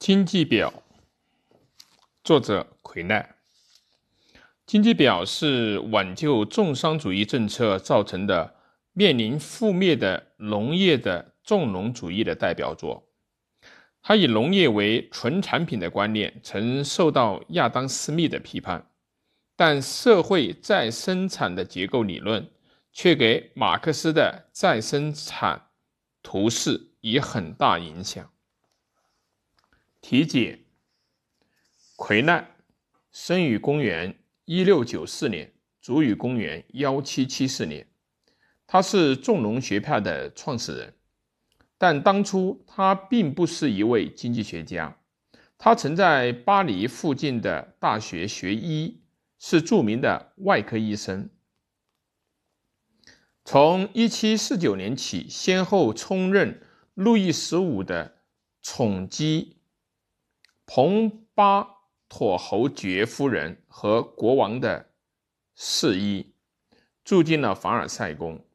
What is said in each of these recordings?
经济表，作者奎奈。经济表是挽救重商主义政策造成的面临覆灭的农业的重农主义的代表作。它以农业为纯产品的观念曾受到亚当·斯密的批判，但社会再生产的结构理论却给马克思的再生产图式以很大影响。体检：奎奈生于公元一六九四年，卒于公元幺七七四年。他是重农学派的创始人。但当初他并不是一位经济学家，他曾在巴黎附近的大学学医，是著名的外科医生。从1749年起，先后充任路易十五的宠姬蓬巴妥侯爵夫人和国王的侍医，住进了凡尔赛宫。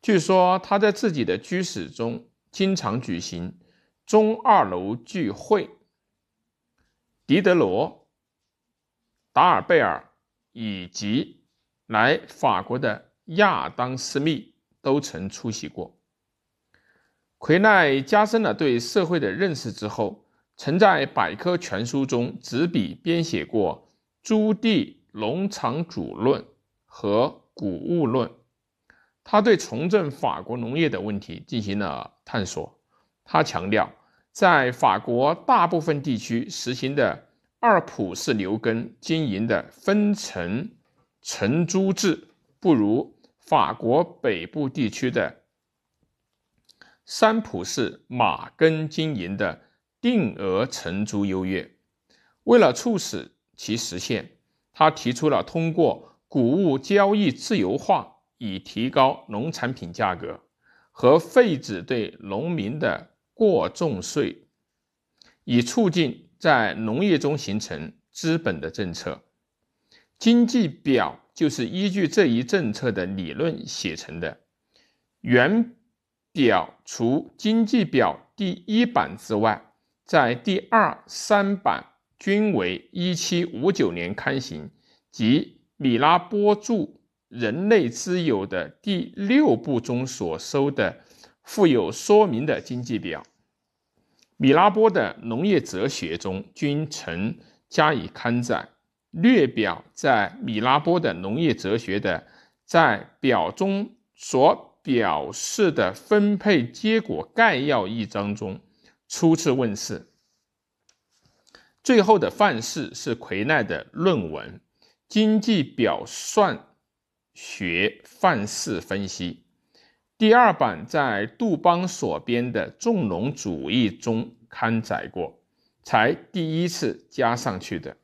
据说他在自己的居室中。经常举行中二楼聚会。狄德罗、达尔贝尔以及来法国的亚当·斯密都曾出席过。奎奈加深了对社会的认识之后，曾在百科全书中执笔编写过《朱棣农场主论》和《谷物论》。他对重振法国农业的问题进行了探索。他强调，在法国大部分地区实行的二普式牛耕经营的分层承租制，不如法国北部地区的三普式马耕经营的定额承租优越。为了促使其实现，他提出了通过谷物交易自由化。以提高农产品价格和废止对农民的过重税，以促进在农业中形成资本的政策。经济表就是依据这一政策的理论写成的。原表除经济表第一版之外，在第二、三版均为1759年刊行，即米拉波著。人类之友的第六部中所收的附有说明的经济表，米拉波的农业哲学中均曾加以刊载。略表在米拉波的农业哲学的在表中所表示的分配结果概要一章中初次问世。最后的范式是奎奈的论文《经济表算》。学范式分析，第二版在杜邦所编的《重农主义》中刊载过，才第一次加上去的。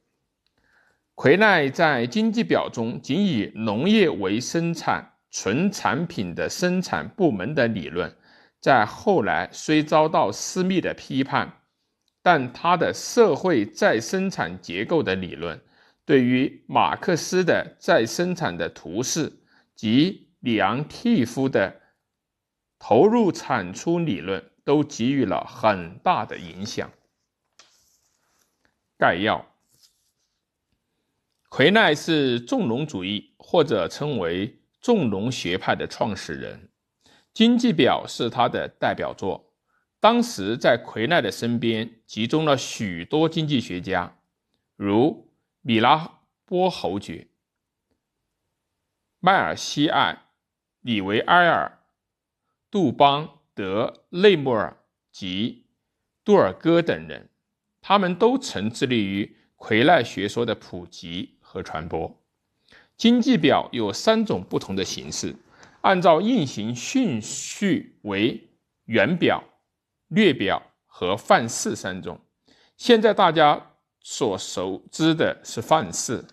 奎奈在经济表中仅以农业为生产纯产品的生产部门的理论，在后来虽遭到私密的批判，但他的社会再生产结构的理论。对于马克思的再生产的图式及里昂蒂夫的投入产出理论，都给予了很大的影响。概要：奎奈是重农主义或者称为重农学派的创始人，《经济表》是他的代表作。当时在奎奈的身边集中了许多经济学家，如。米拉波侯爵、迈尔西艾、里维埃尔、杜邦、德内莫尔及杜尔戈等人，他们都曾致力于魁奈学说的普及和传播。经济表有三种不同的形式，按照运行顺序为原表、略表和范式三种。现在大家。所熟知的是范式。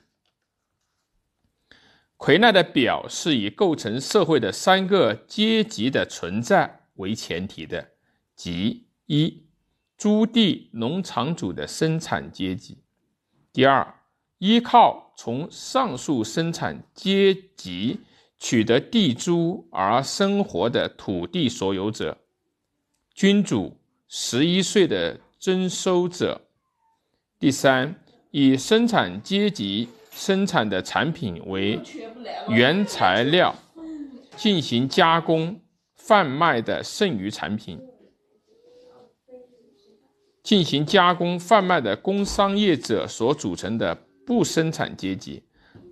魁奈的表是以构成社会的三个阶级的存在为前提的，即一，租地农场主的生产阶级；第二，依靠从上述生产阶级取得地租而生活的土地所有者，君主十一岁的。征收者。第三，以生产阶级生产的产品为原材料进行加工贩卖的剩余产品，进行加工贩卖的工商业者所组成的不生产阶级。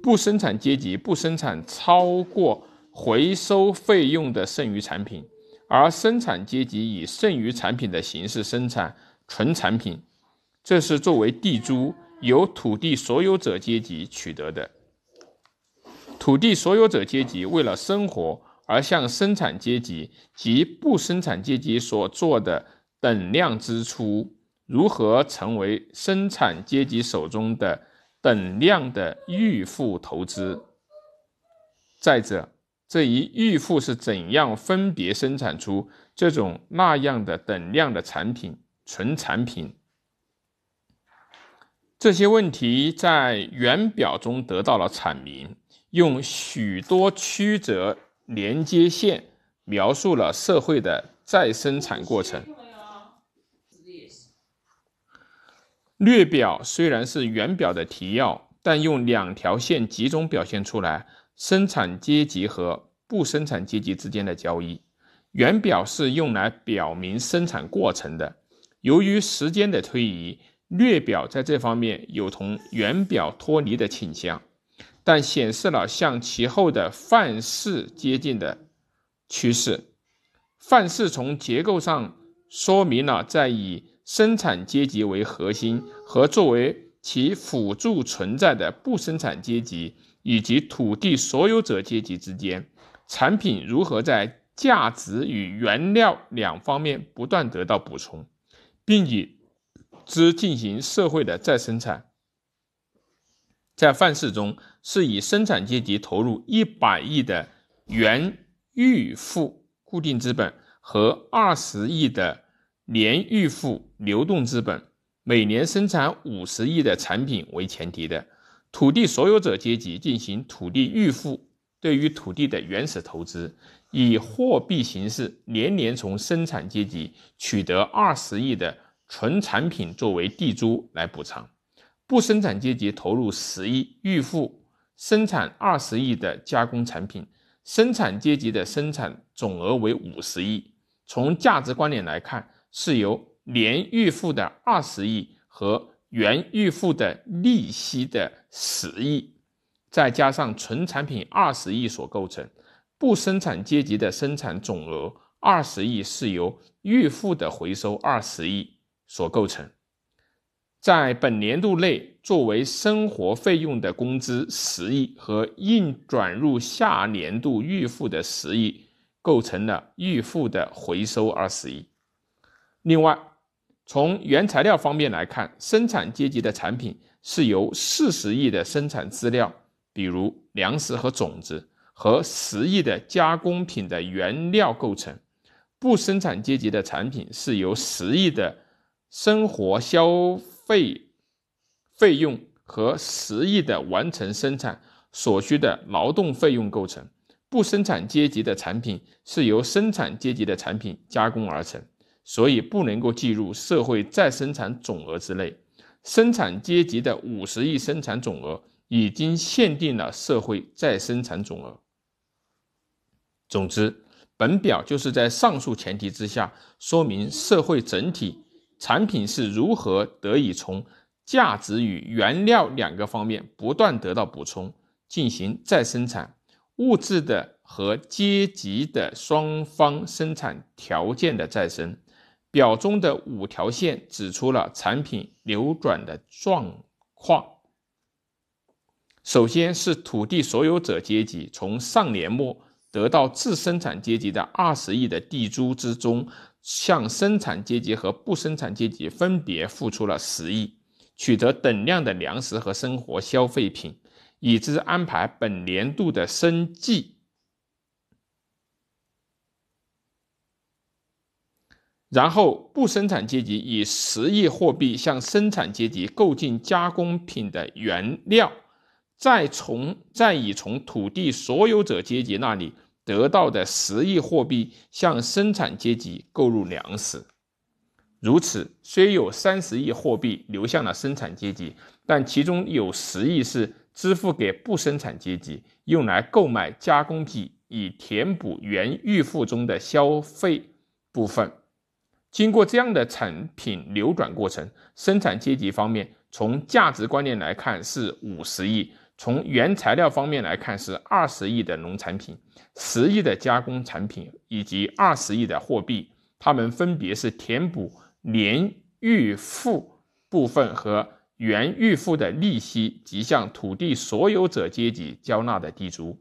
不生产阶级不生产超过回收费用的剩余产品，而生产阶级以剩余产品的形式生产纯产品，这是作为地租由土地所有者阶级取得的。土地所有者阶级为了生活而向生产阶级及不生产阶级所做的等量支出，如何成为生产阶级手中的？等量的预付投资。再者，这一预付是怎样分别生产出这种那样的等量的产品、纯产品？这些问题在原表中得到了阐明，用许多曲折连接线描述了社会的再生产过程。略表虽然是原表的提要，但用两条线集中表现出来生产阶级和不生产阶级之间的交易。原表是用来表明生产过程的。由于时间的推移，略表在这方面有同原表脱离的倾向，但显示了向其后的范式接近的趋势。范式从结构上说明了在以。生产阶级为核心和作为其辅助存在的不生产阶级以及土地所有者阶级之间，产品如何在价值与原料两方面不断得到补充，并以之进行社会的再生产。在范式中，是以生产阶级投入一百亿的原预付固定资本和二十亿的。年预付流动资本，每年生产五十亿的产品为前提的土地所有者阶级进行土地预付，对于土地的原始投资，以货币形式年年从生产阶级取得二十亿的纯产品作为地租来补偿。不生产阶级投入十亿预付生产二十亿的加工产品，生产阶级的生产总额为五十亿。从价值观点来看。是由年预付的二十亿和原预付的利息的十亿，再加上纯产品二十亿所构成。不生产阶级的生产总额二十亿是由预付的回收二十亿所构成。在本年度内，作为生活费用的工资十亿和应转入下年度预付的十亿，构成了预付的回收二十亿。另外，从原材料方面来看，生产阶级的产品是由四十亿的生产资料，比如粮食和种子，和十亿的加工品的原料构成；不生产阶级的产品是由十亿的生活消费费用和十亿的完成生产所需的劳动费用构成；不生产阶级的产品是由生产阶级的产品加工而成。所以不能够计入社会再生产总额之内。生产阶级的五十亿生产总额已经限定了社会再生产总额。总之，本表就是在上述前提之下，说明社会整体产品是如何得以从价值与原料两个方面不断得到补充，进行再生产物质的和阶级的双方生产条件的再生。表中的五条线指出了产品流转的状况。首先是土地所有者阶级从上年末得到自生产阶级的二十亿的地租之中，向生产阶级和不生产阶级分别付出了十亿，取得等量的粮食和生活消费品，以之安排本年度的生计。然后，不生产阶级以十亿货币向生产阶级购进加工品的原料，再从再以从土地所有者阶级那里得到的十亿货币向生产阶级购入粮食。如此，虽有三十亿货币流向了生产阶级，但其中有十亿是支付给不生产阶级，用来购买加工品，以填补原预付中的消费部分。经过这样的产品流转过程，生产阶级方面从价值观念来看是五十亿，从原材料方面来看是二十亿的农产品，十亿的加工产品以及二十亿的货币，它们分别是填补年预付部分和原预付的利息及向土地所有者阶级交纳的地租。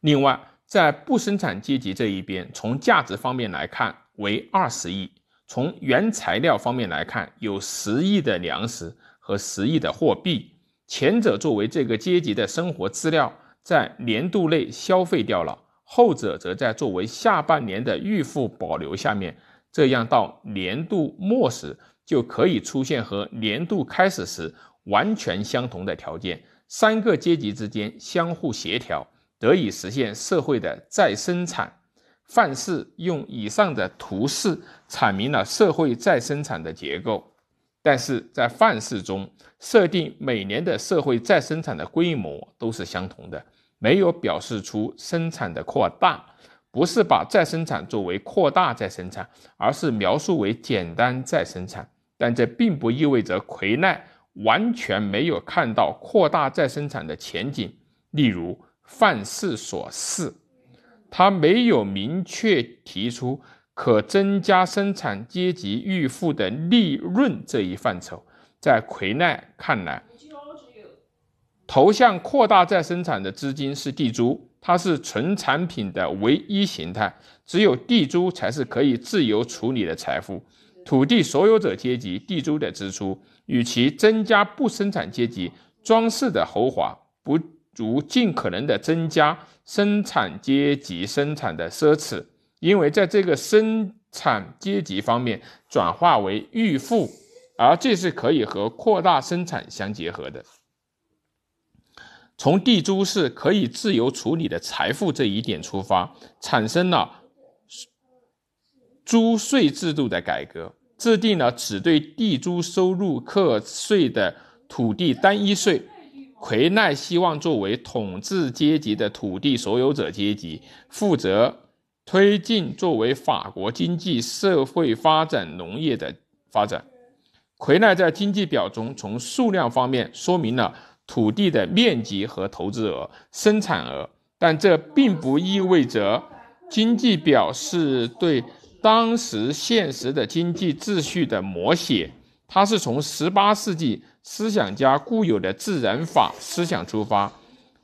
另外，在不生产阶级这一边，从价值方面来看。为二十亿。从原材料方面来看，有十亿的粮食和十亿的货币。前者作为这个阶级的生活资料，在年度内消费掉了；后者则在作为下半年的预付保留下面。这样到年度末时，就可以出现和年度开始时完全相同的条件。三个阶级之间相互协调，得以实现社会的再生产。范式用以上的图示阐明了社会再生产的结构，但是在范式中设定每年的社会再生产的规模都是相同的，没有表示出生产的扩大，不是把再生产作为扩大再生产，而是描述为简单再生产。但这并不意味着奎奈完全没有看到扩大再生产的前景，例如范式所示。他没有明确提出可增加生产阶级预付的利润这一范畴。在奎奈看来，投向扩大再生产的资金是地租，它是纯产品的唯一形态。只有地租才是可以自由处理的财富。土地所有者阶级地租的支出，与其增加不生产阶级装饰的豪华，不如尽可能的增加。生产阶级生产的奢侈，因为在这个生产阶级方面转化为预付，而这是可以和扩大生产相结合的。从地租是可以自由处理的财富这一点出发，产生了租税制度的改革，制定了只对地租收入课税的土地单一税。奎奈希望作为统治阶级的土地所有者阶级，负责推进作为法国经济社会发展农业的发展。奎奈在经济表中从数量方面说明了土地的面积和投资额、生产额，但这并不意味着经济表是对当时现实的经济秩序的摹写。它是从18世纪。思想家固有的自然法思想出发，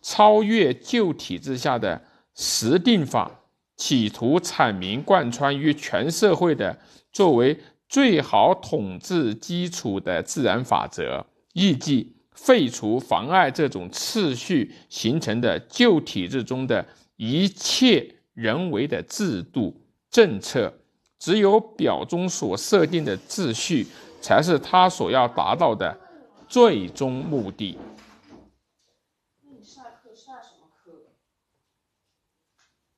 超越旧体制下的实定法，企图阐明贯穿于全社会的作为最好统治基础的自然法则，意即废除妨碍这种次序形成的旧体制中的一切人为的制度政策。只有表中所设定的秩序，才是他所要达到的。最终目的。